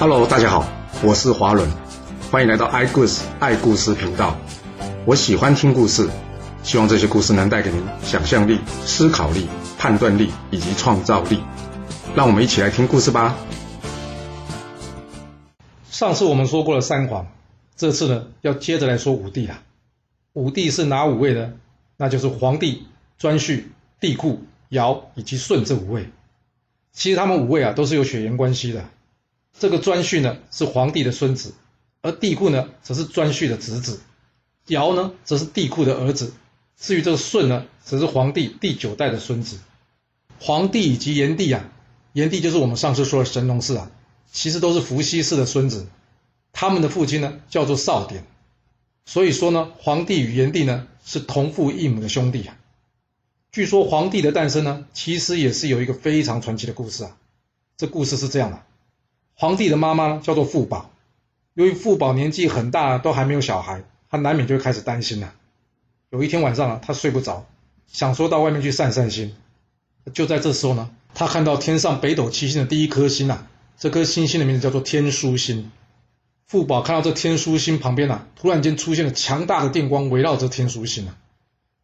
Hello，大家好，我是华伦，欢迎来到爱故事爱故事频道。我喜欢听故事，希望这些故事能带给您想象力、思考力、判断力以及创造力。让我们一起来听故事吧。上次我们说过了三皇，这次呢要接着来说五帝啦。五帝是哪五位呢？那就是皇帝、颛顼、帝喾、尧以及舜这五位。其实他们五位啊都是有血缘关系的。这个颛顼呢是皇帝的孙子，而帝喾呢则是颛顼的侄子，尧呢则是帝喾的儿子。至于这个舜呢，则是皇帝第九代的孙子。皇帝以及炎帝啊，炎帝就是我们上次说的神农氏啊，其实都是伏羲氏的孙子。他们的父亲呢叫做少典，所以说呢，皇帝与炎帝呢是同父异母的兄弟啊。据说皇帝的诞生呢，其实也是有一个非常传奇的故事啊。这故事是这样的。皇帝的妈妈叫做傅宝，由于傅宝年纪很大，都还没有小孩，他难免就会开始担心了。有一天晚上啊，他睡不着，想说到外面去散散心。就在这时候呢，他看到天上北斗七星的第一颗星啊，这颗星星的名字叫做天枢星。傅宝看到这天枢星旁边啊，突然间出现了强大的电光围绕着天枢星啊，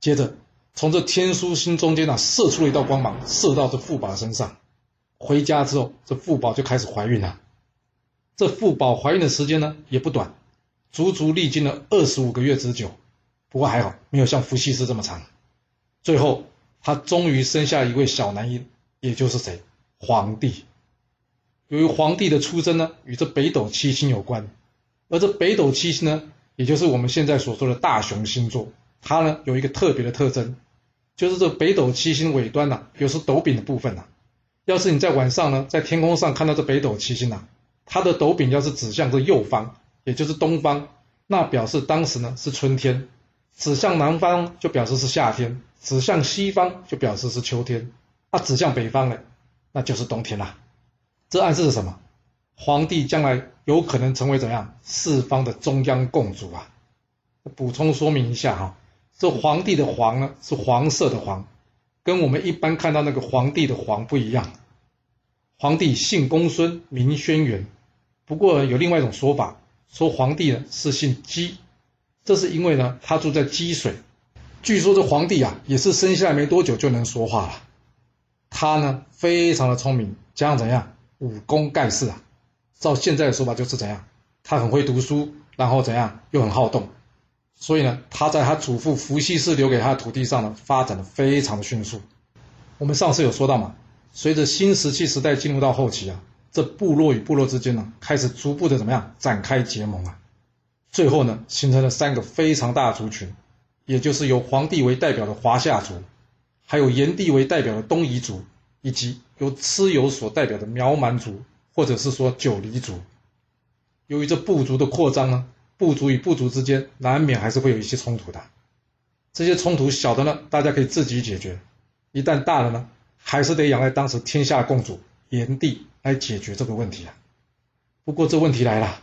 接着从这天枢星中间啊射出了一道光芒，射到这傅宝身上。回家之后，这傅宝就开始怀孕了。这妇宝怀孕的时间呢也不短，足足历经了二十五个月之久。不过还好，没有像伏羲氏这么长。最后，她终于生下一位小男婴，也就是谁？皇帝。由于皇帝的出生呢与这北斗七星有关，而这北斗七星呢，也就是我们现在所说的大熊星座，它呢有一个特别的特征，就是这北斗七星尾端呐，有是斗柄的部分呐。要是你在晚上呢，在天空上看到这北斗七星呐。它的斗柄要是指向这右方，也就是东方，那表示当时呢是春天；指向南方就表示是夏天；指向西方就表示是秋天；啊，指向北方呢，那就是冬天啦。这暗示着什么？皇帝将来有可能成为怎样四方的中央共主啊？补充说明一下哈，这皇帝的皇呢是黄色的黄，跟我们一般看到那个皇帝的皇不一样。皇帝姓公孙，名轩辕。不过有另外一种说法，说皇帝呢是姓姬，这是因为呢他住在姬水。据说这皇帝啊也是生下来没多久就能说话了。他呢非常的聪明，加上怎样武功盖世啊。照现在的说法就是怎样，他很会读书，然后怎样又很好动。所以呢他在他祖父伏羲氏留给他的土地上呢发展的非常的迅速。我们上次有说到嘛。随着新石器时代进入到后期啊，这部落与部落之间呢，开始逐步的怎么样展开结盟啊？最后呢，形成了三个非常大的族群，也就是由黄帝为代表的华夏族，还有炎帝为代表的东夷族，以及由蚩尤所代表的苗蛮族，或者是说九黎族。由于这部族的扩张呢，部族与部族之间难免还是会有一些冲突的。这些冲突小的呢，大家可以自己解决；一旦大了呢，还是得仰赖当时天下共主炎帝来解决这个问题啊。不过这问题来了，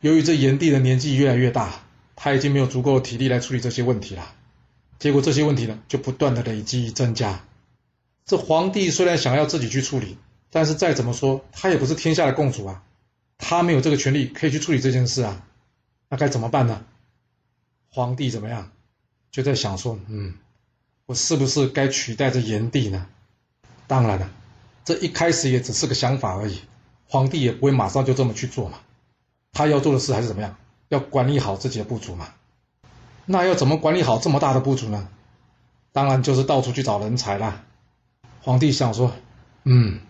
由于这炎帝的年纪越来越大，他已经没有足够的体力来处理这些问题了。结果这些问题呢，就不断的累积增加。这皇帝虽然想要自己去处理，但是再怎么说，他也不是天下的共主啊，他没有这个权利可以去处理这件事啊。那该怎么办呢？皇帝怎么样？就在想说，嗯，我是不是该取代这炎帝呢？当然了，这一开始也只是个想法而已，皇帝也不会马上就这么去做嘛。他要做的事还是怎么样？要管理好自己的部族嘛。那要怎么管理好这么大的部族呢？当然就是到处去找人才啦。皇帝想说，嗯，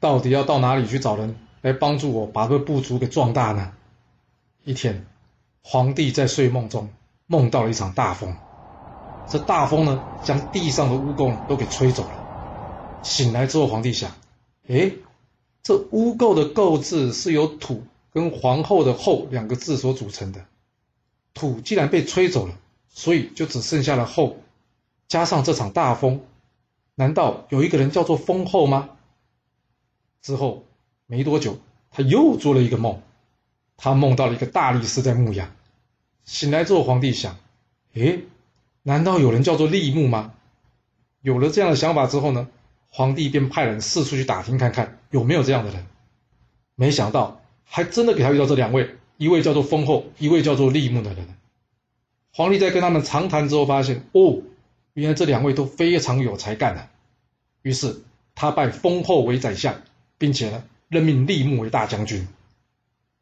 到底要到哪里去找人来帮助我把这个部族给壮大呢？一天，皇帝在睡梦中梦到了一场大风，这大风呢将地上的污垢都给吹走了。醒来之后，皇帝想：哎，这污垢的“垢”字是由“土”跟“皇后”的“后”两个字所组成的。土既然被吹走了，所以就只剩下了“后”，加上这场大风，难道有一个人叫做风后吗？之后没多久，他又做了一个梦，他梦到了一个大力士在牧羊。醒来之后，皇帝想：哎，难道有人叫做立木吗？有了这样的想法之后呢？皇帝便派人四处去打听看看有没有这样的人，没想到还真的给他遇到这两位，一位叫做封后，一位叫做利木的人。皇帝在跟他们长谈之后，发现哦，原来这两位都非常有才干啊。于是他拜封后为宰相，并且呢任命利木为大将军。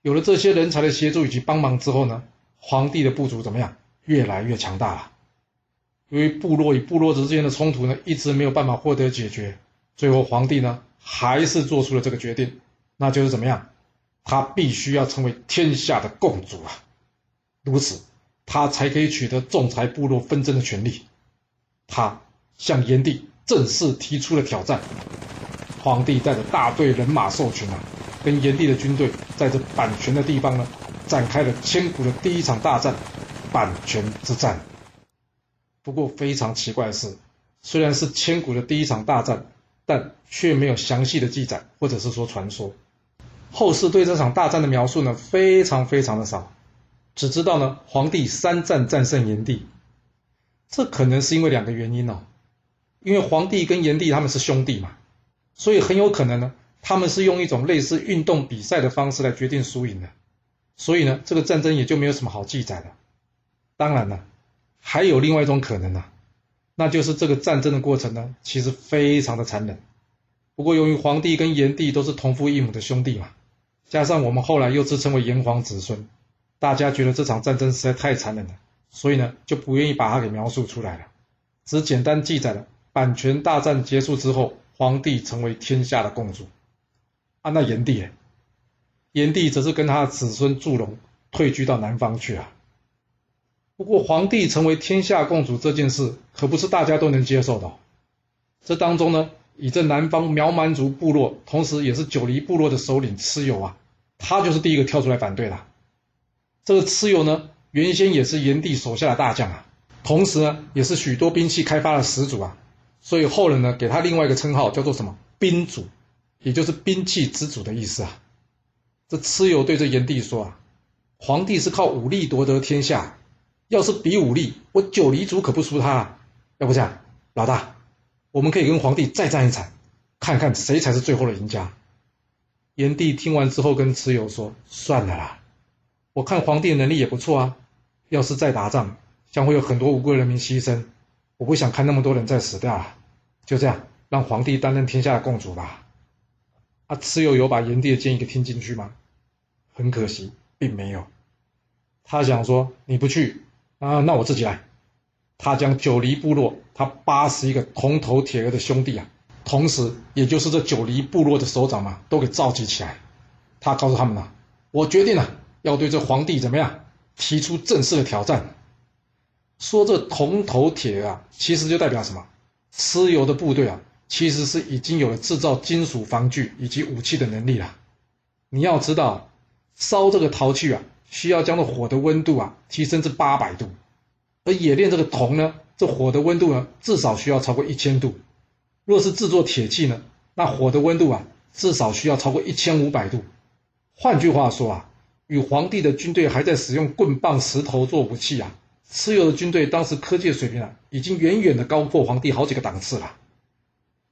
有了这些人才的协助以及帮忙之后呢，皇帝的部族怎么样？越来越强大了。由于部落与部落之间的冲突呢，一直没有办法获得解决，最后皇帝呢还是做出了这个决定，那就是怎么样？他必须要成为天下的共主啊！如此，他才可以取得仲裁部落纷争的权利。他向炎帝正式提出了挑战。皇帝带着大队人马兽群啊，跟炎帝的军队在这阪泉的地方呢，展开了千古的第一场大战——阪泉之战。不过非常奇怪的是，虽然是千古的第一场大战，但却没有详细的记载，或者是说传说。后世对这场大战的描述呢，非常非常的少，只知道呢，皇帝三战战胜炎帝。这可能是因为两个原因哦，因为皇帝跟炎帝他们是兄弟嘛，所以很有可能呢，他们是用一种类似运动比赛的方式来决定输赢的，所以呢，这个战争也就没有什么好记载的。当然了。还有另外一种可能呢，那就是这个战争的过程呢，其实非常的残忍。不过由于皇帝跟炎帝都是同父异母的兄弟嘛，加上我们后来又自称为炎黄子孙，大家觉得这场战争实在太残忍了，所以呢就不愿意把它给描述出来了，只简单记载了阪泉大战结束之后，皇帝成为天下的共主。啊，那炎帝，炎帝则是跟他的子孙祝融退居到南方去啊。不过，皇帝成为天下共主这件事可不是大家都能接受的。这当中呢，以这南方苗蛮族部落，同时也是九黎部落的首领蚩尤啊，他就是第一个跳出来反对的。这个蚩尤呢，原先也是炎帝手下的大将啊，同时呢，也是许多兵器开发的始祖啊，所以后人呢，给他另外一个称号叫做什么“兵主”，也就是兵器之主的意思啊。这蚩尤对这炎帝说啊，皇帝是靠武力夺得天下。要是比武力，我九黎族可不输他。要不这样，老大，我们可以跟皇帝再战一场，看看谁才是最后的赢家。炎帝听完之后，跟蚩尤说：“算了啦，我看皇帝的能力也不错啊。要是再打仗，将会有很多无辜的人民牺牲，我不想看那么多人再死掉啊。就这样，让皇帝担任天下的共主吧。”啊，蚩尤有把炎帝的建议给听进去吗？很可惜，并没有。他想说：“你不去。”啊，那我自己来。他将九黎部落他八十一个铜头铁额的兄弟啊，同时也就是这九黎部落的首长嘛，都给召集起来。他告诉他们呢，我决定了要对这皇帝怎么样提出正式的挑战。说这铜头铁额啊，其实就代表什么？蚩尤的部队啊，其实是已经有了制造金属防具以及武器的能力了。你要知道，烧这个陶器啊。需要将这火的温度啊提升至八百度，而冶炼这个铜呢，这火的温度呢至少需要超过一千度。若是制作铁器呢，那火的温度啊至少需要超过一千五百度。换句话说啊，与皇帝的军队还在使用棍棒、石头做武器啊，蚩尤的军队当时科技水平啊已经远远的高过皇帝好几个档次了。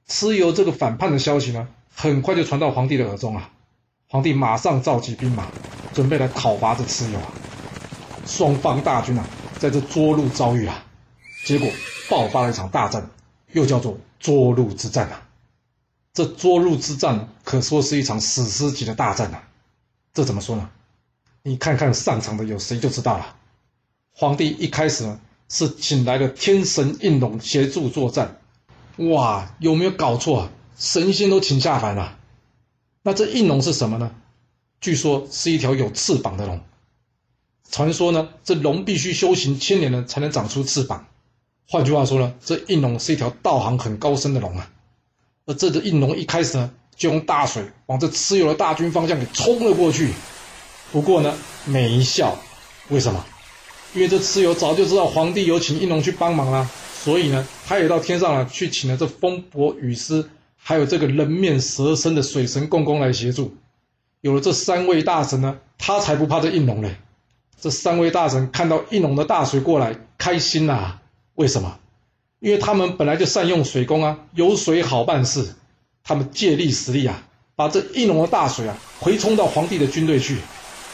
蚩尤这个反叛的消息呢，很快就传到皇帝的耳中啊。皇帝马上召集兵马，准备来讨伐这蚩尤啊！双方大军啊，在这涿鹿遭遇啊，结果爆发了一场大战，又叫做涿鹿之战啊！这涿鹿之战可说是一场史诗级的大战啊！这怎么说呢？你看看上场的有谁就知道了。皇帝一开始呢，是请来了天神应龙协助作战，哇，有没有搞错啊？神仙都请下凡了。那这应龙是什么呢？据说是一条有翅膀的龙。传说呢，这龙必须修行千年呢，才能长出翅膀。换句话说呢，这应龙是一条道行很高深的龙啊。而这只应龙一开始呢，就用大水往这蚩尤的大军方向给冲了过去。不过呢，没效。为什么？因为这蚩尤早就知道皇帝有请应龙去帮忙啦，所以呢，他也到天上了去请了这风伯雨师。还有这个人面蛇身的水神共工来协助，有了这三位大神呢，他才不怕这应龙嘞。这三位大神看到应龙的大水过来，开心呐。为什么？因为他们本来就善用水功啊，有水好办事。他们借力使力啊，把这应龙的大水啊回冲到皇帝的军队去。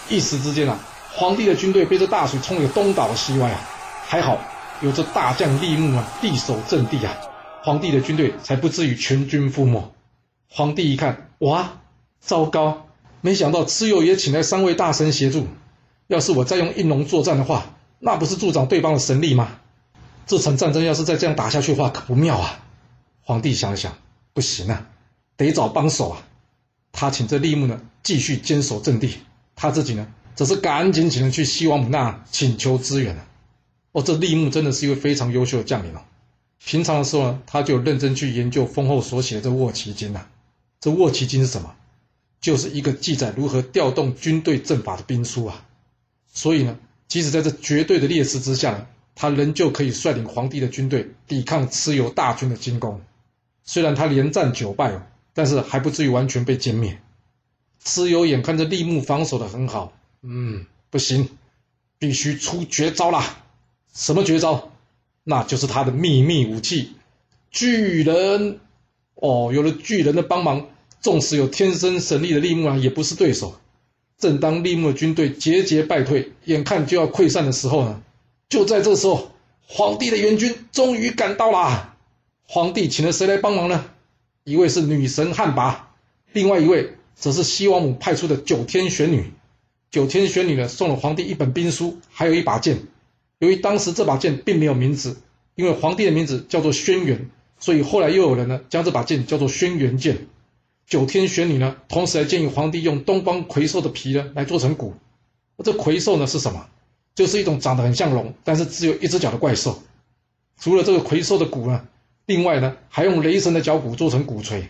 一时之间啊，皇帝的军队被这大水冲得东倒西歪啊。还好有这大将立木啊力守阵地啊，皇帝的军队才不至于全军覆没。皇帝一看，哇，糟糕！没想到蚩尤也请来三位大神协助。要是我再用应龙作战的话，那不是助长对方的神力吗？这场战争要是再这样打下去的话，可不妙啊！皇帝想了想，不行啊，得找帮手啊。他请这立木呢继续坚守阵地，他自己呢则是赶紧请人去西王母那请求支援了。哦，这立木真的是一位非常优秀的将领哦。平常的时候呢，他就认真去研究封后所写的这《卧奇经》呐。这《卧奇经》是什么？就是一个记载如何调动军队阵法的兵书啊。所以呢，即使在这绝对的劣势之下，他仍旧可以率领皇帝的军队抵抗蚩尤大军的进攻。虽然他连战九败，但是还不至于完全被歼灭。蚩尤眼看着立木防守的很好，嗯，不行，必须出绝招啦！什么绝招？那就是他的秘密武器——巨人。哦，有了巨人的帮忙，纵使有天生神力的利木啊，也不是对手。正当利木的军队节节败退，眼看就要溃散的时候呢，就在这时候，皇帝的援军终于赶到了。皇帝请了谁来帮忙呢？一位是女神汉魃，另外一位则是西王母派出的九天玄女。九天玄女呢，送了皇帝一本兵书，还有一把剑。由于当时这把剑并没有名字，因为皇帝的名字叫做轩辕，所以后来又有人呢将这把剑叫做轩辕剑。九天玄女呢，同时还建议皇帝用东方魁兽的皮呢来做成鼓。这魁兽呢是什么？就是一种长得很像龙，但是只有一只脚的怪兽。除了这个魁兽的鼓呢，另外呢还用雷神的脚骨做成鼓槌。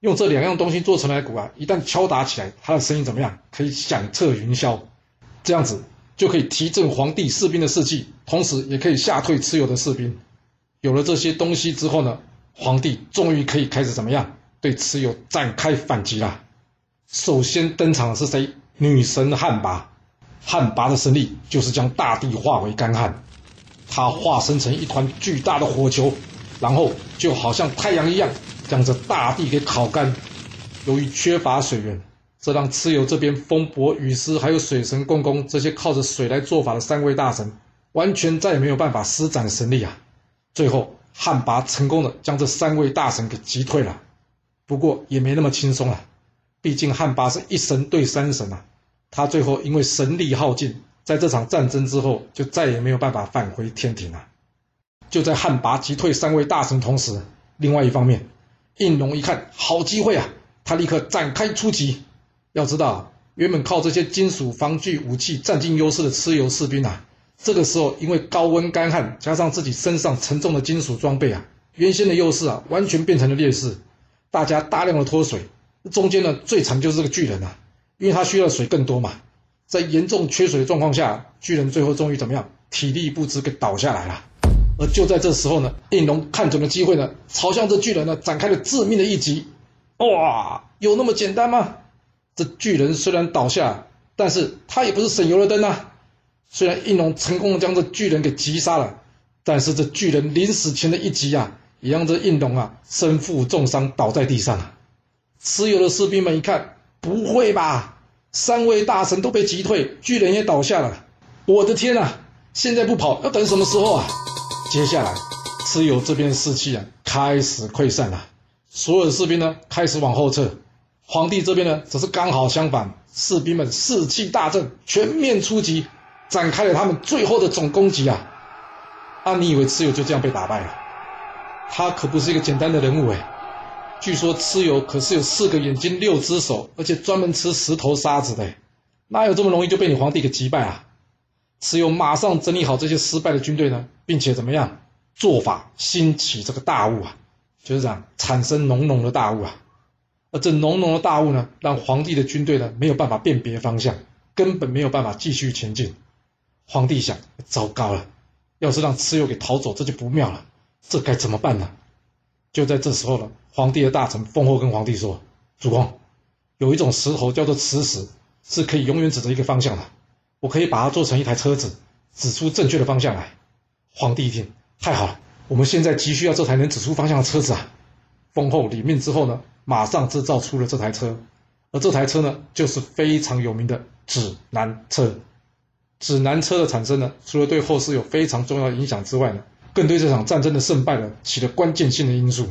用这两样东西做成来鼓啊，一旦敲打起来，它的声音怎么样？可以响彻云霄。这样子。就可以提振皇帝士兵的士气，同时也可以吓退蚩尤的士兵。有了这些东西之后呢，皇帝终于可以开始怎么样对蚩尤展开反击了。首先登场的是谁？女神汉魃。汉魃的神力就是将大地化为干旱，她化身成一团巨大的火球，然后就好像太阳一样，将这大地给烤干。由于缺乏水源。这让蚩尤这边风伯、雨师还有水神共工这些靠着水来做法的三位大神，完全再也没有办法施展神力啊！最后汉魃成功的将这三位大神给击退了，不过也没那么轻松了，毕竟汉魃是一神对三神啊，他最后因为神力耗尽，在这场战争之后就再也没有办法返回天庭了。就在汉魃击退三位大神同时，另外一方面，应龙一看好机会啊，他立刻展开出击。要知道，原本靠这些金属防具武器占尽优势的蚩尤士兵啊，这个时候因为高温干旱，加上自己身上沉重的金属装备啊，原先的优势啊，完全变成了劣势。大家大量的脱水，中间呢最惨就是这个巨人啊，因为他需要水更多嘛，在严重缺水的状况下，巨人最后终于怎么样，体力不支给倒下来了。而就在这时候呢，应龙看准了机会呢，朝向这巨人呢展开了致命的一击。哇，有那么简单吗？这巨人虽然倒下，但是他也不是省油的灯啊。虽然应龙成功的将这巨人给击杀了，但是这巨人临死前的一击啊，也让这应龙啊身负重伤倒在地上了。蚩尤的士兵们一看，不会吧？三位大神都被击退，巨人也倒下了。我的天啊！现在不跑，要等什么时候啊？接下来，蚩尤这边士气啊开始溃散了，所有的士兵呢开始往后撤。皇帝这边呢，则是刚好相反，士兵们士气大振，全面出击，展开了他们最后的总攻击啊！啊，你以为蚩尤就这样被打败了？他可不是一个简单的人物哎！据说蚩尤可是有四个眼睛、六只手，而且专门吃石头沙子的，哪有这么容易就被你皇帝给击败啊？蚩尤马上整理好这些失败的军队呢，并且怎么样做法兴起这个大雾啊，就是这样产生浓浓的大雾啊！而这浓浓的大雾呢，让皇帝的军队呢没有办法辨别方向，根本没有办法继续前进。皇帝想：糟糕了，要是让蚩尤给逃走，这就不妙了。这该怎么办呢？就在这时候了，皇帝的大臣封后跟皇帝说：“主公，有一种石头叫做磁石，是可以永远指着一个方向的。我可以把它做成一台车子，指出正确的方向来。”皇帝一听，太好了，我们现在急需要这台能指出方向的车子啊！封后领命之后呢？马上制造出了这台车，而这台车呢，就是非常有名的指南车。指南车的产生呢，除了对后世有非常重要的影响之外呢，更对这场战争的胜败呢起了关键性的因素。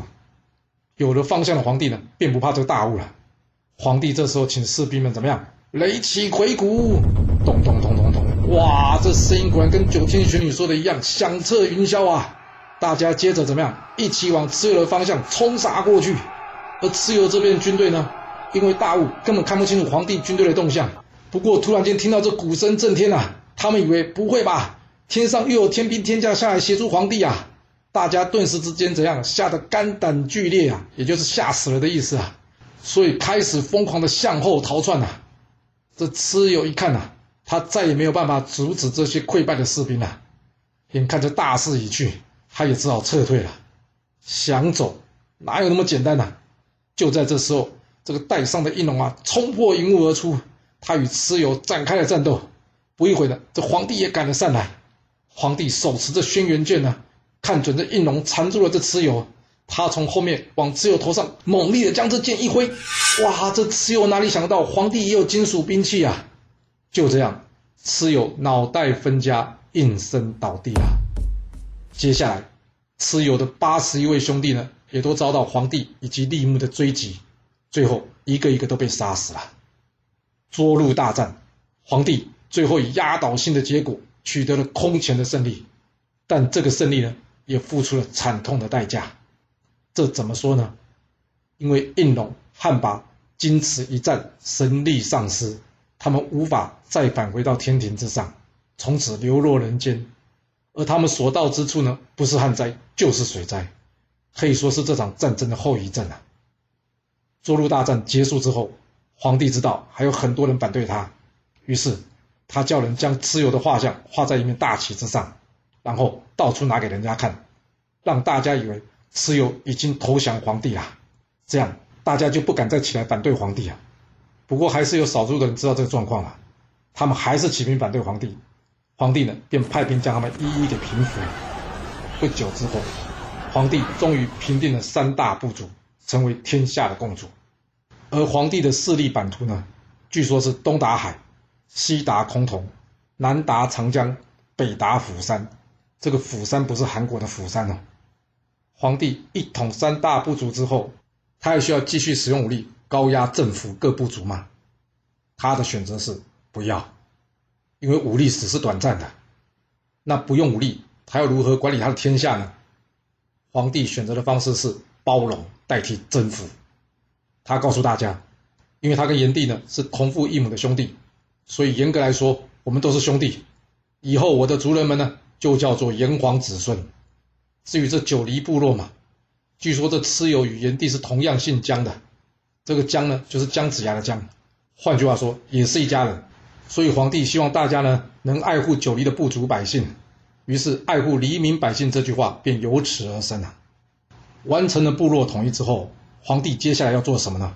有了方向的皇帝呢，便不怕这个大雾了。皇帝这时候请士兵们怎么样？雷起回鼓，咚咚咚咚咚！哇，这声音果然跟九天玄女说的一样，响彻云霄啊！大家接着怎么样？一起往蚩尤的方向冲杀过去。而蚩尤这边军队呢，因为大雾根本看不清楚皇帝军队的动向。不过突然间听到这鼓声震天啊！他们以为不会吧？天上又有天兵天将下来协助皇帝啊！大家顿时之间怎样？吓得肝胆俱裂啊！也就是吓死了的意思啊！所以开始疯狂的向后逃窜啊！这蚩尤一看呐，他再也没有办法阻止这些溃败的士兵了。眼看着大势已去，他也只好撤退了。想走哪有那么简单呐？就在这时候，这个带伤的应龙啊，冲破云雾而出，他与蚩尤展开了战斗。不一会呢，这皇帝也赶了上来。皇帝手持着轩辕剑呢，看准这应龙缠住了这蚩尤，他从后面往蚩尤头上猛烈的将这剑一挥。哇，这蚩尤哪里想到皇帝也有金属兵器啊？就这样，蚩尤脑袋分家，应声倒地了。接下来，蚩尤的八十一位兄弟呢，也都遭到皇帝以及立木的追击，最后一个一个都被杀死了。涿鹿大战，皇帝。最后以压倒性的结果取得了空前的胜利，但这个胜利呢，也付出了惨痛的代价。这怎么说呢？因为应龙、汉魃经此一战神力丧失，他们无法再返回到天庭之上，从此流落人间。而他们所到之处呢，不是旱灾就是水灾，可以说是这场战争的后遗症啊。涿鹿大战结束之后，皇帝知道还有很多人反对他，于是。他叫人将蚩尤的画像画在一面大旗之上，然后到处拿给人家看，让大家以为蚩尤已经投降皇帝了，这样大家就不敢再起来反对皇帝啊。不过还是有少数的人知道这个状况了，他们还是起兵反对皇帝，皇帝呢便派兵将他们一一给平服。不久之后，皇帝终于平定了三大部族，成为天下的共主。而皇帝的势力版图呢，据说是东达海。西达崆峒，南达长江，北达釜山。这个釜山不是韩国的釜山哦。皇帝一统三大部族之后，他还需要继续使用武力高压政府各部族吗？他的选择是不要，因为武力只是短暂的。那不用武力，他要如何管理他的天下呢？皇帝选择的方式是包容代替征服。他告诉大家，因为他跟炎帝呢是同父异母的兄弟。所以严格来说，我们都是兄弟。以后我的族人们呢，就叫做炎黄子孙。至于这九黎部落嘛，据说这蚩尤与炎帝是同样姓姜的。这个姜呢，就是姜子牙的姜。换句话说，也是一家人。所以皇帝希望大家呢，能爱护九黎的部族百姓。于是，爱护黎民百姓这句话便由此而生了。完成了部落统一之后，皇帝接下来要做什么呢？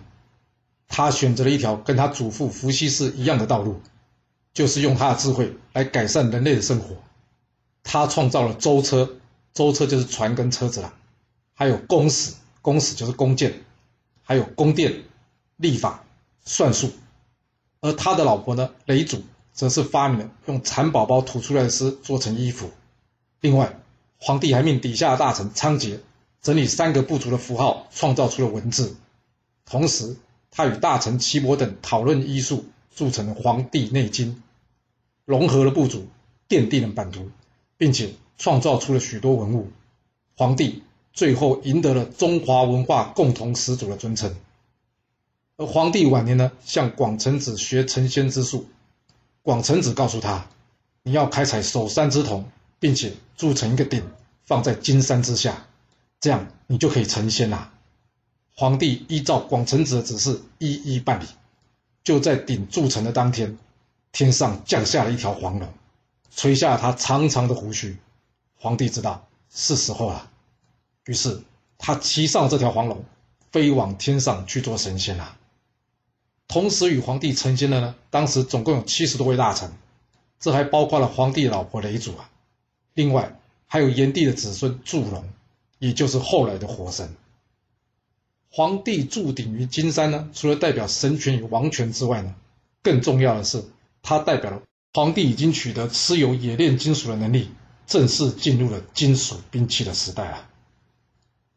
他选择了一条跟他祖父伏羲氏一样的道路，就是用他的智慧来改善人类的生活。他创造了舟车，舟车就是船跟车子了，还有弓矢，弓矢就是弓箭，还有宫殿、历法、算术。而他的老婆呢，雷祖，则是发明了用蚕宝宝吐出来的丝做成衣服。另外，皇帝还命底下的大臣仓颉整理三个部族的符号，创造出了文字，同时。他与大臣岐伯等讨论医术，铸成了《黄帝内经》，融合了部族，奠定了版图，并且创造出了许多文物。黄帝最后赢得了中华文化共同始祖的尊称。而黄帝晚年呢，向广成子学成仙之术。广成子告诉他：“你要开采首山之铜，并且铸成一个鼎，放在金山之下，这样你就可以成仙啦。”皇帝依照广成子的指示一一办理，就在鼎铸成的当天，天上降下了一条黄龙，垂下他长长的胡须。皇帝知道是时候了，于是他骑上这条黄龙，飞往天上去做神仙了。同时与皇帝成仙的呢，当时总共有七十多位大臣，这还包括了皇帝老婆雷祖啊，另外还有炎帝的子孙祝融，也就是后来的火神。皇帝铸鼎于金山呢，除了代表神权与王权之外呢，更重要的是，它代表了皇帝已经取得持有冶炼金属的能力，正式进入了金属兵器的时代啊。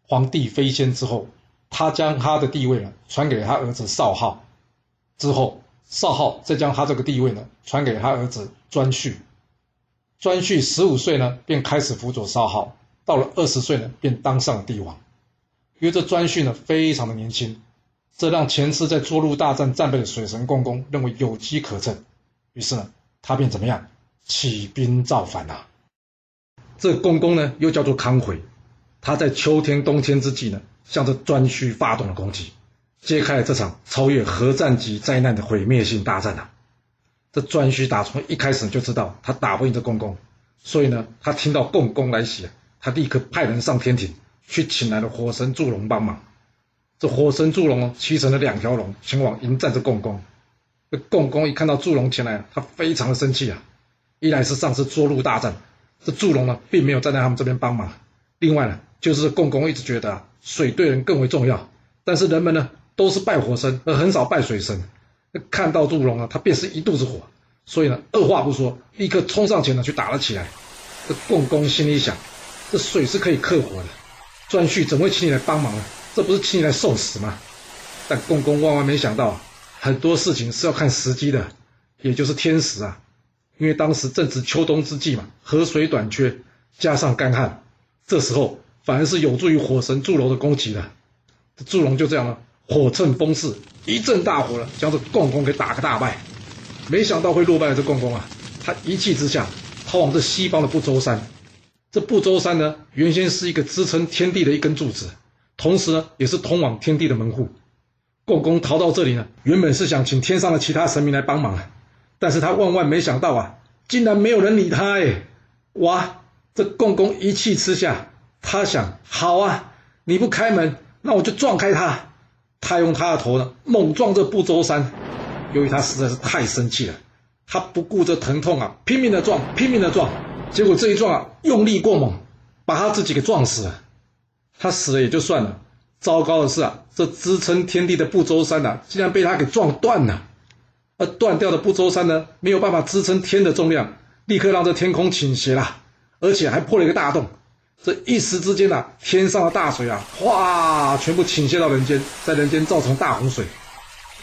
皇帝飞仙之后，他将他的地位呢传给他儿子少昊，之后少昊再将他这个地位呢传给他儿子颛顼。颛顼十五岁呢便开始辅佐少昊，到了二十岁呢便当上了帝王。因为这颛顼呢非常的年轻，这让前次在涿鹿大战战败的水神共工认为有机可乘，于是呢他便怎么样起兵造反呐。这共工呢又叫做康回，他在秋天冬天之际呢向着颛顼发动了攻击，揭开了这场超越核战级灾难的毁灭性大战呐。这颛顼打从一开始就知道他打不赢这共工，所以呢他听到共工来袭，他立刻派人上天庭。去请来了火神祝融帮忙。这火神祝融哦，骑成了两条龙前往迎战这共工。这共工一看到祝融前来，他非常的生气啊。一来是上次涿鹿大战，这祝融呢并没有站在他们这边帮忙；另外呢，就是共工一直觉得啊，水对人更为重要。但是人们呢都是拜火神，而很少拜水神。看到祝融啊，他便是一肚子火，所以呢二话不说，立刻冲上前呢去打了起来。这共工心里想，这水是可以克火的。颛顼怎么会请你来帮忙呢？这不是请你来受死吗？但共工万万没想到，很多事情是要看时机的，也就是天时啊。因为当时正值秋冬之际嘛，河水短缺，加上干旱，这时候反而是有助于火神祝融的攻击的。祝融就这样了，火趁风势，一阵大火了，将这共工给打个大败。没想到会落败的这共工啊，他一气之下逃往这西方的不周山。这不周山呢，原先是一个支撑天地的一根柱子，同时呢，也是通往天地的门户。共工逃到这里呢，原本是想请天上的其他神明来帮忙啊，但是他万万没想到啊，竟然没有人理他哎！哇，这共工一气之下，他想：好啊，你不开门，那我就撞开他。他用他的头呢，猛撞这不周山。由于他实在是太生气了，他不顾这疼痛啊，拼命的撞，拼命的撞。结果这一撞啊，用力过猛，把他自己给撞死了。他死了也就算了，糟糕的是啊，这支撑天地的不周山呐，竟然被他给撞断了。而断掉的不周山呢，没有办法支撑天的重量，立刻让这天空倾斜了，而且还破了一个大洞。这一时之间呐，天上的大水啊，哗，全部倾泻到人间，在人间造成大洪水。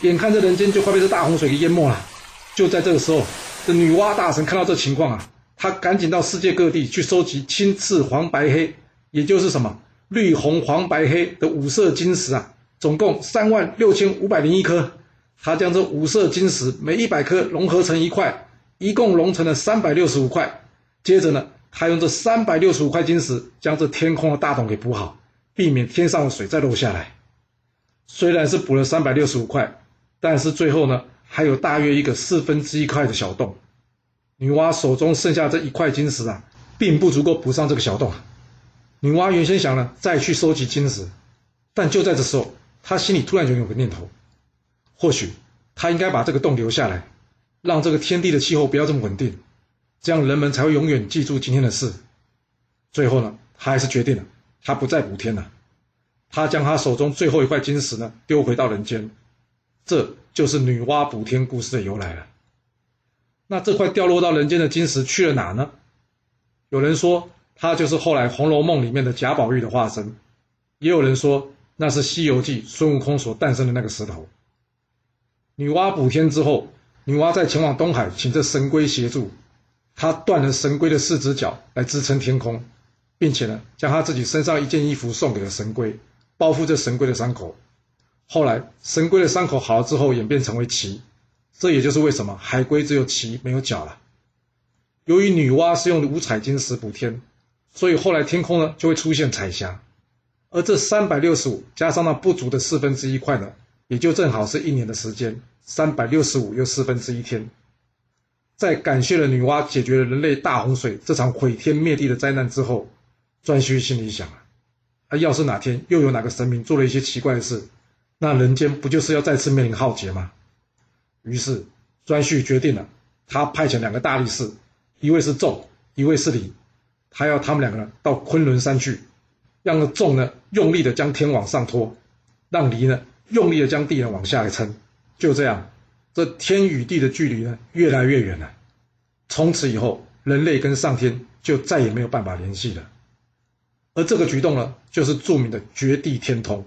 眼看着人间就快被这大洪水给淹没了。就在这个时候，这女娲大神看到这情况啊。他赶紧到世界各地去收集青、赤、黄、白、黑，也就是什么绿、红、黄、白、黑的五色晶石啊，总共三万六千五百零一颗。他将这五色晶石每一百颗融合成一块，一共融成了三百六十五块。接着呢，他用这三百六十五块晶石将这天空的大洞给补好，避免天上的水再漏下来。虽然是补了三百六十五块，但是最后呢，还有大约一个四分之一块的小洞。女娲手中剩下这一块金石啊，并不足够补上这个小洞。女娲原先想呢，再去收集金石，但就在这时候，她心里突然就有个念头：或许她应该把这个洞留下来，让这个天地的气候不要这么稳定，这样人们才会永远记住今天的事。最后呢，她还是决定了，她不再补天了。她将她手中最后一块金石呢，丢回到人间。这就是女娲补天故事的由来了。那这块掉落到人间的金石去了哪呢？有人说它就是后来《红楼梦》里面的贾宝玉的化身，也有人说那是《西游记》孙悟空所诞生的那个石头。女娲补天之后，女娲在前往东海请这神龟协助，她断了神龟的四只脚来支撑天空，并且呢，将她自己身上一件衣服送给了神龟，包覆这神龟的伤口。后来神龟的伤口好了之后，演变成为鳍。这也就是为什么海龟只有鳍没有脚了。由于女娲是用五彩金石补天，所以后来天空呢就会出现彩霞。而这三百六十五加上那不足的四分之一块呢，也就正好是一年的时间。三百六十五又四分之一天。在感谢了女娲解决了人类大洪水这场毁天灭地的灾难之后，颛顼心里想啊，啊要是哪天又有哪个神明做了一些奇怪的事，那人间不就是要再次面临浩劫吗？于是，颛顼决定了，他派遣两个大力士，一位是纣，一位是李，他要他们两个人到昆仑山去，让纣呢用力的将天往上拖，让离呢用力的将地呢往下来撑。就这样，这天与地的距离呢越来越远了。从此以后，人类跟上天就再也没有办法联系了。而这个举动呢，就是著名的绝地天通。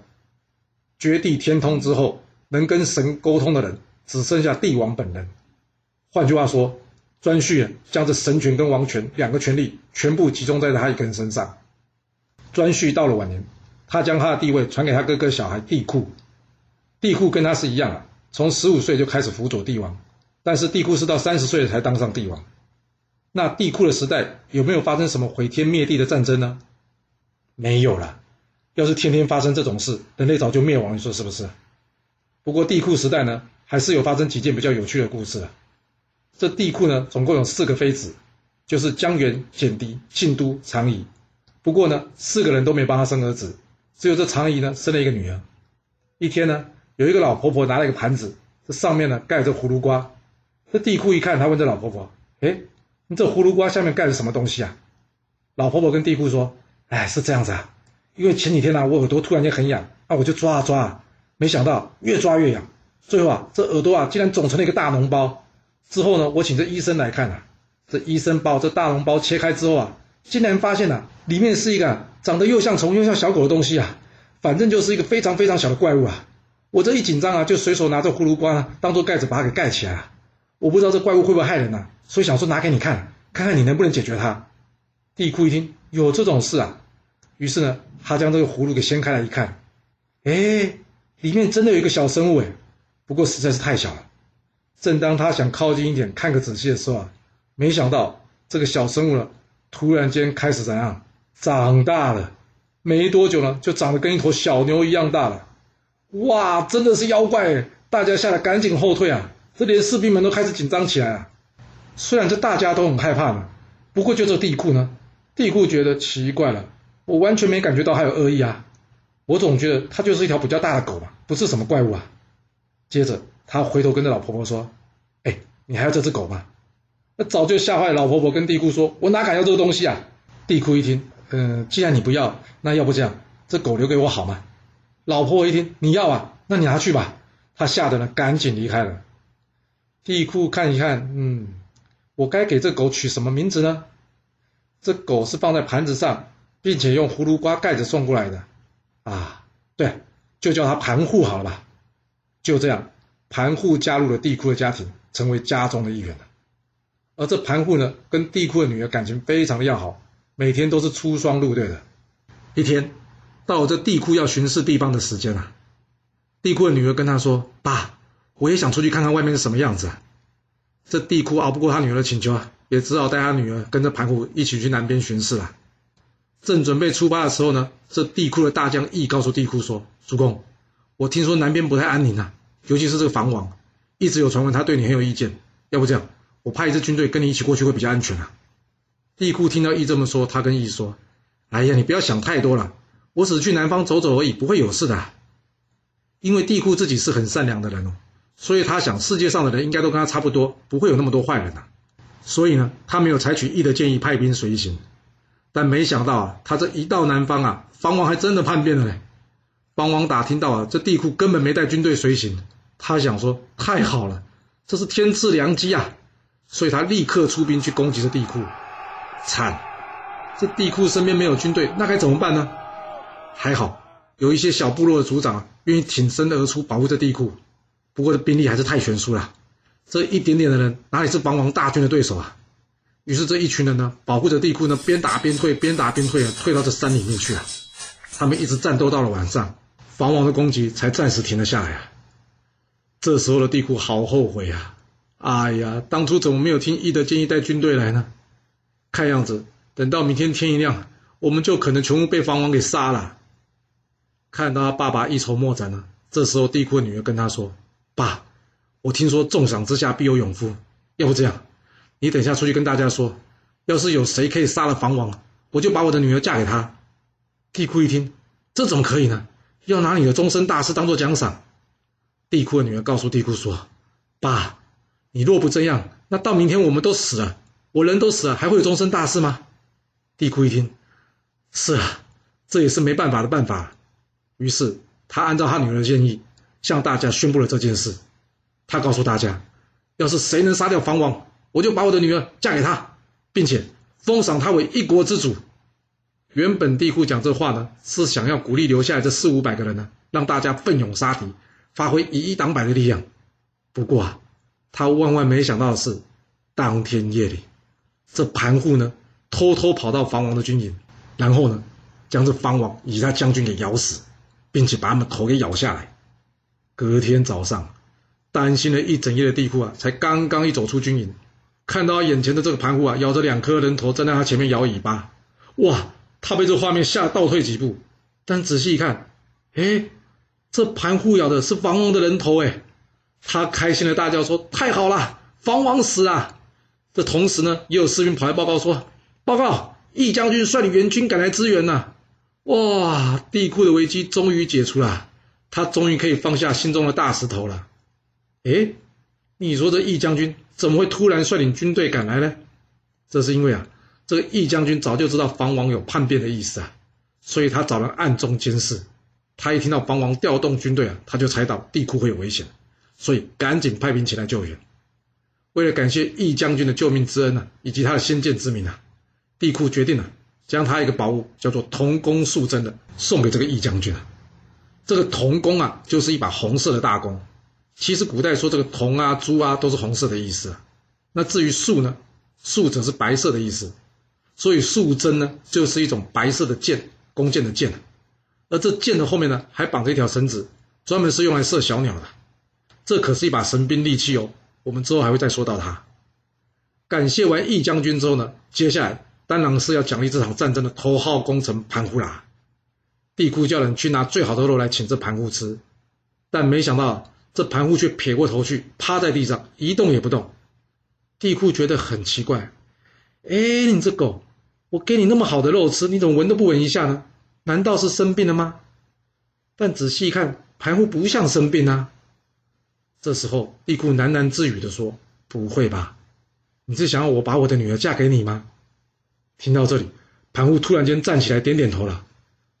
绝地天通之后，能跟神沟通的人只剩下帝王本人。换句话说，颛顼将这神权跟王权两个权力全部集中在他一个人身上。颛顼到了晚年，他将他的地位传给他哥哥小孩帝喾。帝喾跟他是一样啊，从十五岁就开始辅佐帝王，但是帝喾是到三十岁才当上帝王。那帝喾的时代有没有发生什么毁天灭地的战争呢？没有了。要是天天发生这种事，人类早就灭亡，你说是不是？不过帝喾时代呢，还是有发生几件比较有趣的故事啊。这帝库呢，总共有四个妃子，就是江源、简狄、信都、长仪。不过呢，四个人都没帮他生儿子，只有这长仪呢生了一个女儿。一天呢，有一个老婆婆拿了一个盘子，这上面呢盖着葫芦瓜。这帝库一看，他问这老婆婆：“哎，你这葫芦瓜下面盖着什么东西啊？”老婆婆跟帝库说：“哎，是这样子啊。”因为前几天呢，我耳朵突然间很痒，啊，我就抓啊抓啊，没想到越抓越痒，最后啊，这耳朵啊竟然肿成了一个大脓包。之后呢，我请这医生来看啊，这医生把我这大脓包切开之后啊，竟然发现啊，里面是一个长得又像虫又像小狗的东西啊，反正就是一个非常非常小的怪物啊。我这一紧张啊，就随手拿着葫芦瓜呢当做盖子把它给盖起来啊。我不知道这怪物会不会害人呢，所以想说拿给你看，看看你能不能解决它。地库一听有这种事啊。于是呢，他将这个葫芦给掀开来一看，哎，里面真的有一个小生物哎，不过实在是太小了。正当他想靠近一点看个仔细的时候啊，没想到这个小生物呢，突然间开始怎样长大了，没多久呢，就长得跟一头小牛一样大了。哇，真的是妖怪！大家吓得赶紧后退啊，这连士兵们都开始紧张起来啊。虽然这大家都很害怕呢，不过就这地库呢，地库觉得奇怪了。我完全没感觉到还有恶意啊，我总觉得它就是一条比较大的狗嘛，不是什么怪物啊。接着他回头跟着老婆婆说：“哎，你还要这只狗吗？”那早就吓坏老婆婆跟地库说：“我哪敢要这个东西啊！”地库一听，嗯，既然你不要，那要不这样，这狗留给我好吗？老婆婆一听你要啊，那你拿去吧。他吓得呢，赶紧离开了。地库看一看，嗯，我该给这狗取什么名字呢？这狗是放在盘子上。并且用葫芦瓜盖着送过来的，啊，对，就叫它盘户好了吧。就这样，盘户加入了地库的家庭，成为家中的一员了。而这盘户呢，跟地库的女儿感情非常的要好，每天都是出双入对的。一天，到这地库要巡视地方的时间了，地库的女儿跟他说：“爸，我也想出去看看外面是什么样子啊。”这地库熬不过他女儿的请求啊，也只好带他女儿跟着盘户一起去南边巡视了。正准备出发的时候呢，这地库的大将义告诉地库说：“主公，我听说南边不太安宁啊，尤其是这个房王，一直有传闻他对你很有意见。要不这样，我派一支军队跟你一起过去会比较安全啊。”地库听到义这么说，他跟义说：“哎呀，你不要想太多了，我只是去南方走走而已，不会有事的。因为地库自己是很善良的人哦，所以他想世界上的人应该都跟他差不多，不会有那么多坏人啊。所以呢，他没有采取义的建议，派兵随行。”但没想到啊，他这一到南方啊，方王还真的叛变了嘞。方王打听到啊，这地库根本没带军队随行，他想说太好了，这是天赐良机啊，所以他立刻出兵去攻击这地库。惨，这地库身边没有军队，那该怎么办呢？还好有一些小部落的族长愿意挺身而出保护这地库，不过这兵力还是太悬殊了，这一点点的人哪里是方王大军的对手啊？于是这一群人呢，保护着地库呢，边打边退，边打边退啊，退到这山里面去啊。他们一直战斗到了晚上，房王的攻击才暂时停了下来啊。这时候的地库好后悔啊！哎呀，当初怎么没有听伊德建议带军队来呢？看样子，等到明天天一亮，我们就可能全部被房王给杀了。看到他爸爸一筹莫展呢，这时候地库的女儿跟他说：“爸，我听说重赏之下必有勇夫，要不这样？”你等下出去跟大家说，要是有谁可以杀了房王，我就把我的女儿嫁给他。地库一听，这怎么可以呢？要拿你的终身大事当做奖赏。地库的女儿告诉地库说：“爸，你若不这样，那到明天我们都死了，我人都死了，还会有终身大事吗？”地库一听，是啊，这也是没办法的办法。于是他按照他女儿的建议，向大家宣布了这件事。他告诉大家，要是谁能杀掉房王，我就把我的女儿嫁给他，并且封赏他为一国之主。原本帝库讲这话呢，是想要鼓励留下来这四五百个人呢，让大家奋勇杀敌，发挥以一挡百的力量。不过啊，他万万没想到的是，当天夜里，这盘户呢，偷偷跑到房王的军营，然后呢，将这房王以及他将军给咬死，并且把他们头给咬下来。隔天早上。担心了一整夜的地库啊，才刚刚一走出军营，看到眼前的这个盘户啊，咬着两颗人头站在他前面摇尾巴，哇！他被这画面吓倒退几步，但仔细一看，哎，这盘户咬的是房王的人头哎！他开心的大叫说：“太好了，房王死了！”这同时呢，也有士兵跑来报告说：“报告，易将军率领援军赶来支援呐！”哇！地库的危机终于解除了，他终于可以放下心中的大石头了。哎，你说这易将军怎么会突然率领军队赶来呢？这是因为啊，这个易将军早就知道房王有叛变的意思啊，所以他找人暗中监视。他一听到房王调动军队啊，他就猜到地库会有危险，所以赶紧派兵前来救援。为了感谢易将军的救命之恩呢，以及他的先见之明啊，地库决定了将他一个宝物叫做铜弓素贞的送给这个易将军啊。这个铜弓啊，就是一把红色的大弓。其实古代说这个铜啊、珠啊都是红色的意思啊，那至于素呢，素则是白色的意思，所以素贞呢就是一种白色的箭，弓箭的箭，而这箭的后面呢还绑着一条绳子，专门是用来射小鸟的，这可是一把神兵利器哦，我们之后还会再说到它。感谢完义将军之后呢，接下来当然是要奖励这场战争的头号功臣盘户啦。帝库叫人去拿最好的肉来请这盘户吃，但没想到。这盘户却撇过头去，趴在地上一动也不动。地库觉得很奇怪，哎，你这狗，我给你那么好的肉吃，你怎么闻都不闻一下呢？难道是生病了吗？但仔细一看，盘户不像生病啊。这时候，地库喃喃自语地说：“不会吧？你是想要我把我的女儿嫁给你吗？”听到这里，盘户突然间站起来，点点头了。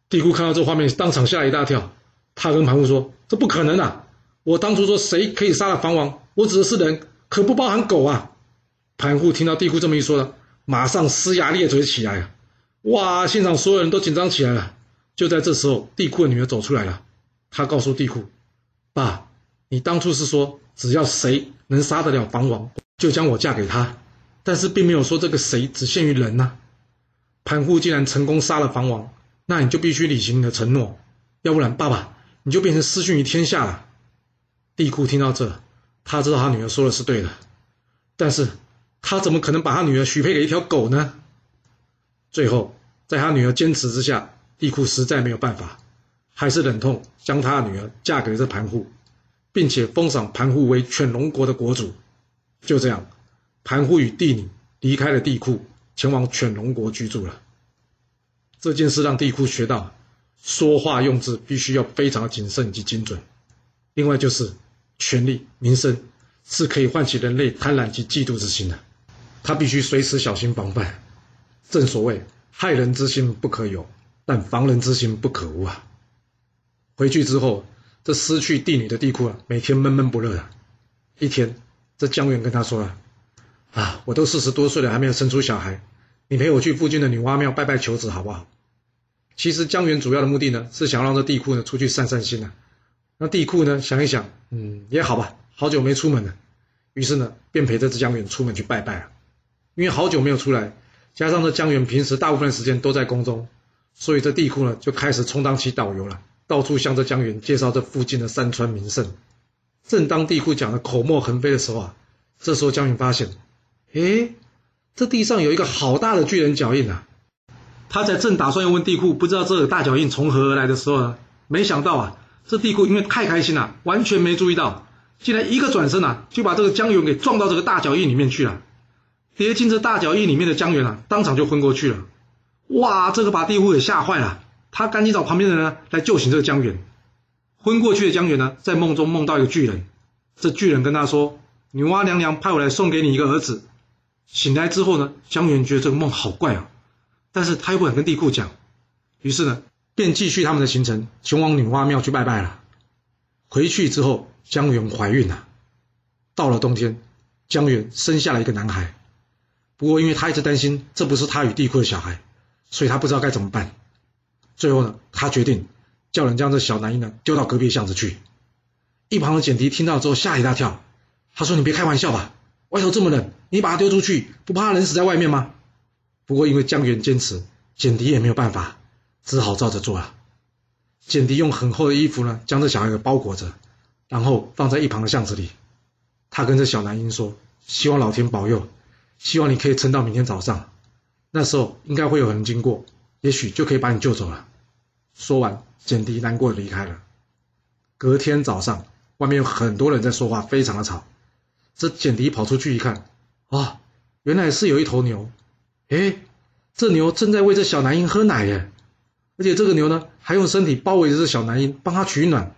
地库看到这画面，当场吓一大跳。他跟盘户说：“这不可能啊！”我当初说谁可以杀了房王，我指的是人，可不包含狗啊！盘户听到地库这么一说呢，马上呲牙咧嘴起来啊！哇，现场所有人都紧张起来了。就在这时候，地库的女儿走出来了，她告诉地库：“爸，你当初是说只要谁能杀得了房王，就将我嫁给他，但是并没有说这个谁只限于人呐。盘户既然成功杀了房王，那你就必须履行你的承诺，要不然爸爸你就变成失信于天下了。”地库听到这，他知道他女儿说的是对的，但是他怎么可能把他女儿许配给一条狗呢？最后，在他女儿坚持之下，地库实在没有办法，还是忍痛将他的女儿嫁给了这盘户，并且封赏盘户为犬戎国的国主。就这样，盘户与帝女离开了地库，前往犬戎国居住了。这件事让地库学到，说话用字必须要非常谨慎以及精准。另外就是。权力、名声是可以唤起人类贪婪及嫉妒之心的，他必须随时小心防范。正所谓害人之心不可有，但防人之心不可无啊！回去之后，这失去帝女的地库啊，每天闷闷不乐的。一天，这江源跟他说了：“啊，我都四十多岁了，还没有生出小孩，你陪我去附近的女娲庙拜拜求子好不好？”其实江源主要的目的呢，是想让这地库呢出去散散心啊。那地库呢？想一想，嗯，也好吧，好久没出门了。于是呢，便陪着这江源出门去拜拜了。因为好久没有出来，加上这江源平时大部分时间都在宫中，所以这地库呢就开始充当起导游了，到处向这江源介绍这附近的山川名胜。正当地库讲的口沫横飞的时候啊，这时候江源发现，诶，这地上有一个好大的巨人脚印啊！他才正打算要问地库，不知道这个大脚印从何而来的时候呢，没想到啊。这地库因为太开心了，完全没注意到，竟然一个转身啊，就把这个江源给撞到这个大脚印里面去了。跌进这大脚印里面的江源啊，当场就昏过去了。哇，这个把地库给吓坏了，他赶紧找旁边的人来救醒这个江源。昏过去的江源呢，在梦中梦到一个巨人，这巨人跟他说：“女娲娘娘派我来送给你一个儿子。”醒来之后呢，江源觉得这个梦好怪啊，但是他又不敢跟地库讲，于是呢。便继续他们的行程，前往女娲庙去拜拜了。回去之后，江源怀孕了。到了冬天，江源生下了一个男孩。不过，因为他一直担心这不是他与地库的小孩，所以他不知道该怎么办。最后呢，他决定叫人将这小男婴呢丢到隔壁巷子去。一旁的简迪听到之后吓一大跳，他说：“你别开玩笑吧，外头这么冷，你把他丢出去，不怕他冷死在外面吗？”不过，因为江源坚持，简迪也没有办法，只好照着做了。简迪用很厚的衣服呢，将这小孩给包裹着，然后放在一旁的巷子里。他跟这小男婴说：“希望老天保佑，希望你可以撑到明天早上。那时候应该会有人经过，也许就可以把你救走了。”说完，简迪难过的离开了。隔天早上，外面有很多人在说话，非常的吵。这简迪跑出去一看，啊，原来是有一头牛。哎，这牛正在喂这小男婴喝奶耶！而且这个牛呢，还用身体包围着这小男婴，帮他取暖。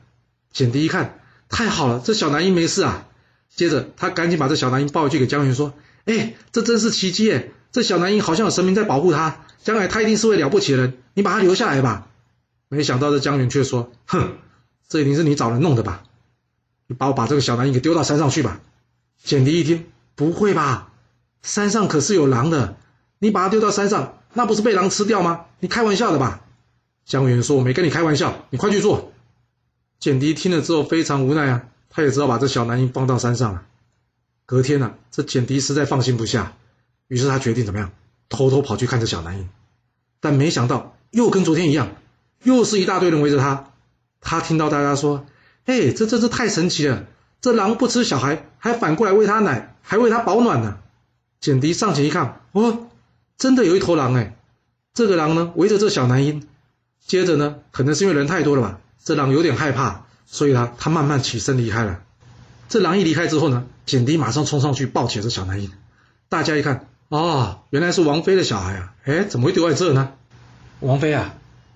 简迪一看，太好了，这小男婴没事啊。接着他赶紧把这小男婴抱回去给江源说：“哎，这真是奇迹耶！这小男婴好像有神明在保护他，将来他一定是位了不起的人，你把他留下来吧。”没想到这江源却说：“哼，这一定是你找人弄的吧？你把我把这个小男婴给丢到山上去吧。”简狄一听，不会吧？山上可是有狼的。你把他丢到山上，那不是被狼吃掉吗？你开玩笑的吧？江源说：“我没跟你开玩笑，你快去做。”简狄听了之后非常无奈啊，他也只好把这小男婴放到山上了。隔天呢，这简狄实在放心不下，于是他决定怎么样，偷偷跑去看这小男婴。但没想到又跟昨天一样，又是一大堆人围着他。他听到大家说：“哎，这真是太神奇了！这狼不吃小孩，还反过来喂他奶，还为他保暖呢。”简迪上前一看，哦。真的有一头狼哎，这个狼呢围着这小男婴，接着呢，可能是因为人太多了吧，这狼有点害怕，所以呢，他慢慢起身离开了。这狼一离开之后呢，简迪马上冲上去抱起了这小男婴。大家一看，哦，原来是王妃的小孩啊，哎，怎么会丢在这呢？王妃啊，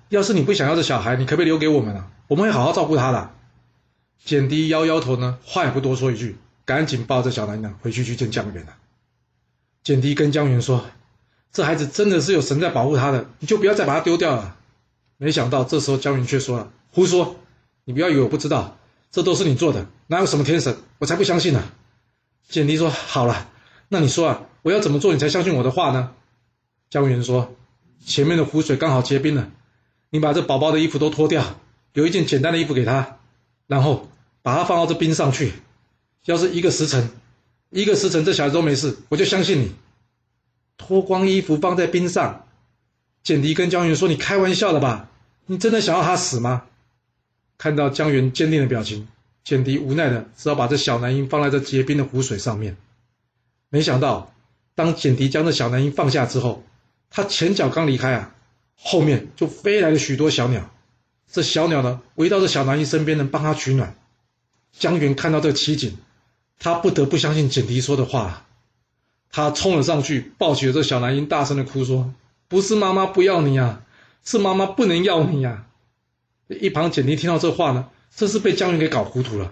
要是你不想要这小孩，你可不可以留给我们啊？我们会好好照顾他的。简迪摇摇头呢，话也不多说一句，赶紧抱着小男婴回去去见江源了。简迪跟江源说。这孩子真的是有神在保护他的，你就不要再把他丢掉了。没想到这时候江云却说了：“胡说！你不要以为我不知道，这都是你做的，哪有什么天神？我才不相信呢。”简迪说：“好了，那你说啊，我要怎么做你才相信我的话呢？”江云说：“前面的湖水刚好结冰了，你把这宝宝的衣服都脱掉，留一件简单的衣服给他，然后把他放到这冰上去。要是一个时辰，一个时辰这小孩都没事，我就相信你。”脱光衣服放在冰上，简迪跟江源说：“你开玩笑的吧？你真的想要他死吗？”看到江源坚定的表情，简迪无奈的只好把这小男婴放在这结冰的湖水上面。没想到，当简迪将这小男婴放下之后，他前脚刚离开啊，后面就飞来了许多小鸟。这小鸟呢，围到这小男婴身边，能帮他取暖。江源看到这奇景，他不得不相信简迪说的话。他冲了上去，抱起了这小男婴，大声的哭说：“不是妈妈不要你啊，是妈妈不能要你呀！”一旁简妮听到这话呢，真是被江源给搞糊涂了。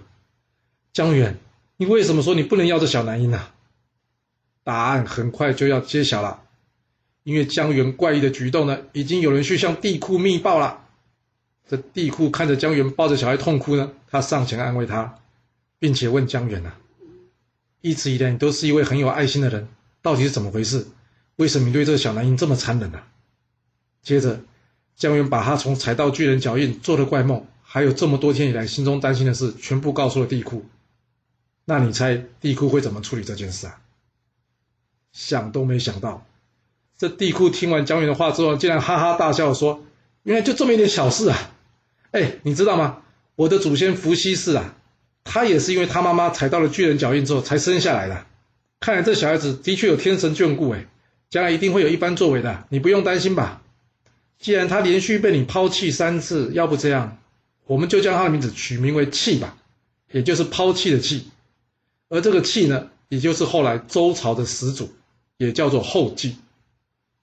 江源，你为什么说你不能要这小男婴呢？答案很快就要揭晓了，因为江源怪异的举动呢，已经有人去向地库密报了。这地库看着江源抱着小孩痛哭呢，他上前安慰他，并且问江源啊。一直以来，你都是一位很有爱心的人，到底是怎么回事？为什么你对这个小男婴这么残忍呢？接着，江源把他从踩到巨人脚印做的怪梦，还有这么多天以来心中担心的事，全部告诉了地库。那你猜地库会怎么处理这件事啊？想都没想到，这地库听完江源的话之后，竟然哈哈大笑说：“原来就这么一点小事啊！哎，你知道吗？我的祖先伏羲氏啊。”他也是因为他妈妈踩到了巨人脚印之后才生下来的。看来这小孩子的确有天神眷顾，哎，将来一定会有一番作为的，你不用担心吧？既然他连续被你抛弃三次，要不这样，我们就将他的名字取名为弃吧，也就是抛弃的弃。而这个弃呢，也就是后来周朝的始祖，也叫做后继。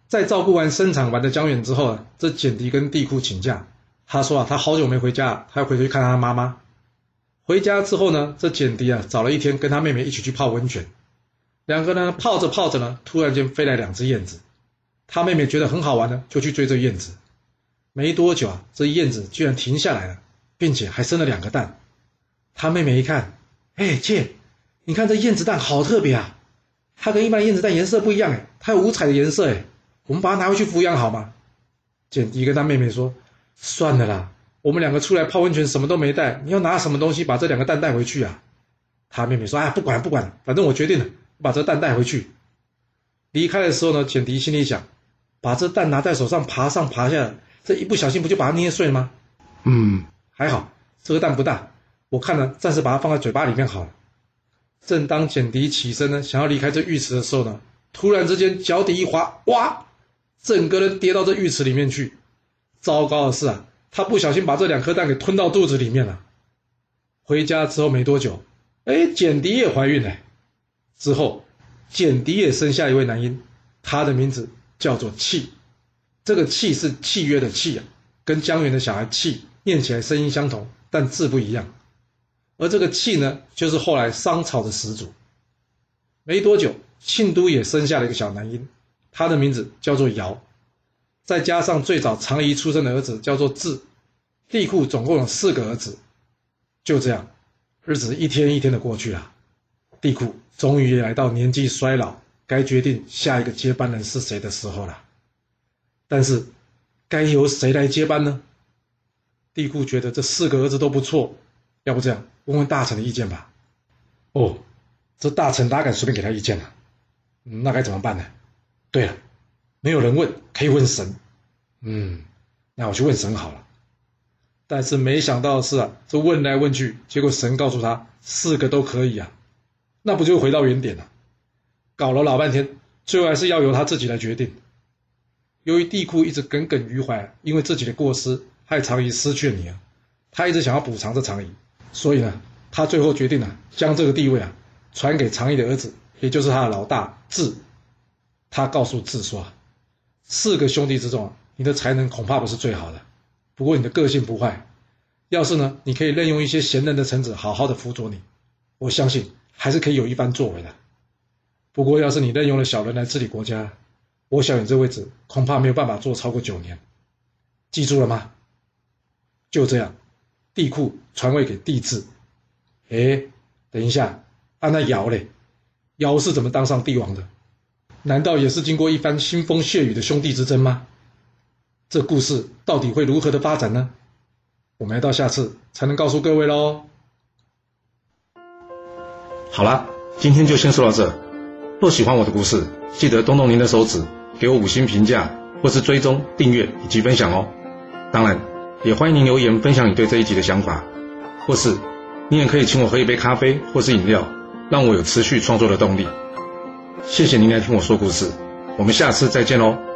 在照顾完生产完的江远之后啊，这简狄跟地库请假，他说啊，他好久没回家，他要回去看他妈妈。回家之后呢，这简迪啊找了一天，跟他妹妹一起去泡温泉。两个人泡着泡着呢，突然间飞来两只燕子。他妹妹觉得很好玩呢，就去追这燕子。没多久啊，这燕子居然停下来了，并且还生了两个蛋。他妹妹一看，哎，姐，你看这燕子蛋好特别啊！它跟一般的燕子蛋颜色不一样哎，它有五彩的颜色哎，我们把它拿回去抚养好吗？简迪跟他妹妹说：“算了啦，我们两个出来泡温泉什么都没带，你要拿什么东西把这两个蛋带回去啊？”他妹妹说：“哎，不管不管，反正我决定了，把这蛋带回去。”离开的时候呢，简迪心里想：把这蛋拿在手上爬上爬下，这一不小心不就把它捏碎了吗？嗯，还好这个蛋不大，我看呢，暂时把它放在嘴巴里面好了。正当简迪起身呢，想要离开这浴池的时候呢，突然之间脚底一滑，哇，整个人跌到这浴池里面去。糟糕的是啊，他不小心把这两颗蛋给吞到肚子里面了。回家之后没多久，哎，简迪也怀孕了。之后，简迪也生下一位男婴，他的名字叫做契。这个契是契约的契啊，跟江源的小孩契念起来声音相同，但字不一样。而这个契呢，就是后来商朝的始祖。没多久，庆都也生下了一个小男婴，他的名字叫做尧。再加上最早长仪出生的儿子叫做智，帝喾总共有四个儿子。就这样，日子一天一天的过去了，帝喾终于来到年纪衰老，该决定下一个接班人是谁的时候了。但是，该由谁来接班呢？帝喾觉得这四个儿子都不错。要不这样，问问大臣的意见吧。哦，这大臣哪敢随便给他意见呢？那该怎么办呢？对了，没有人问，可以问神。嗯，那我去问神好了。但是没想到的是啊，这问来问去，结果神告诉他四个都可以啊。那不就回到原点了？搞了老半天，最后还是要由他自己来决定。由于帝喾一直耿耿于怀，因为自己的过失害长仪失去了你啊，他一直想要补偿这长仪。所以呢，他最后决定呢将这个地位啊传给长义的儿子，也就是他的老大智。他告诉智说：“四个兄弟之中，你的才能恐怕不是最好的，不过你的个性不坏。要是呢，你可以任用一些贤能的臣子，好好的辅佐你，我相信还是可以有一番作为的。不过要是你任用了小人来治理国家，我想你这位置恐怕没有办法做超过九年。记住了吗？就这样。”帝库传位给帝制，哎，等一下，啊那尧嘞，尧是怎么当上帝王的？难道也是经过一番腥风血雨的兄弟之争吗？这故事到底会如何的发展呢？我们要到下次才能告诉各位喽。好了，今天就先说到这。若喜欢我的故事，记得动动您的手指，给我五星评价，或是追踪、订阅以及分享哦。当然。也欢迎您留言分享你对这一集的想法，或是你也可以请我喝一杯咖啡或是饮料，让我有持续创作的动力。谢谢您来听我说故事，我们下次再见喽。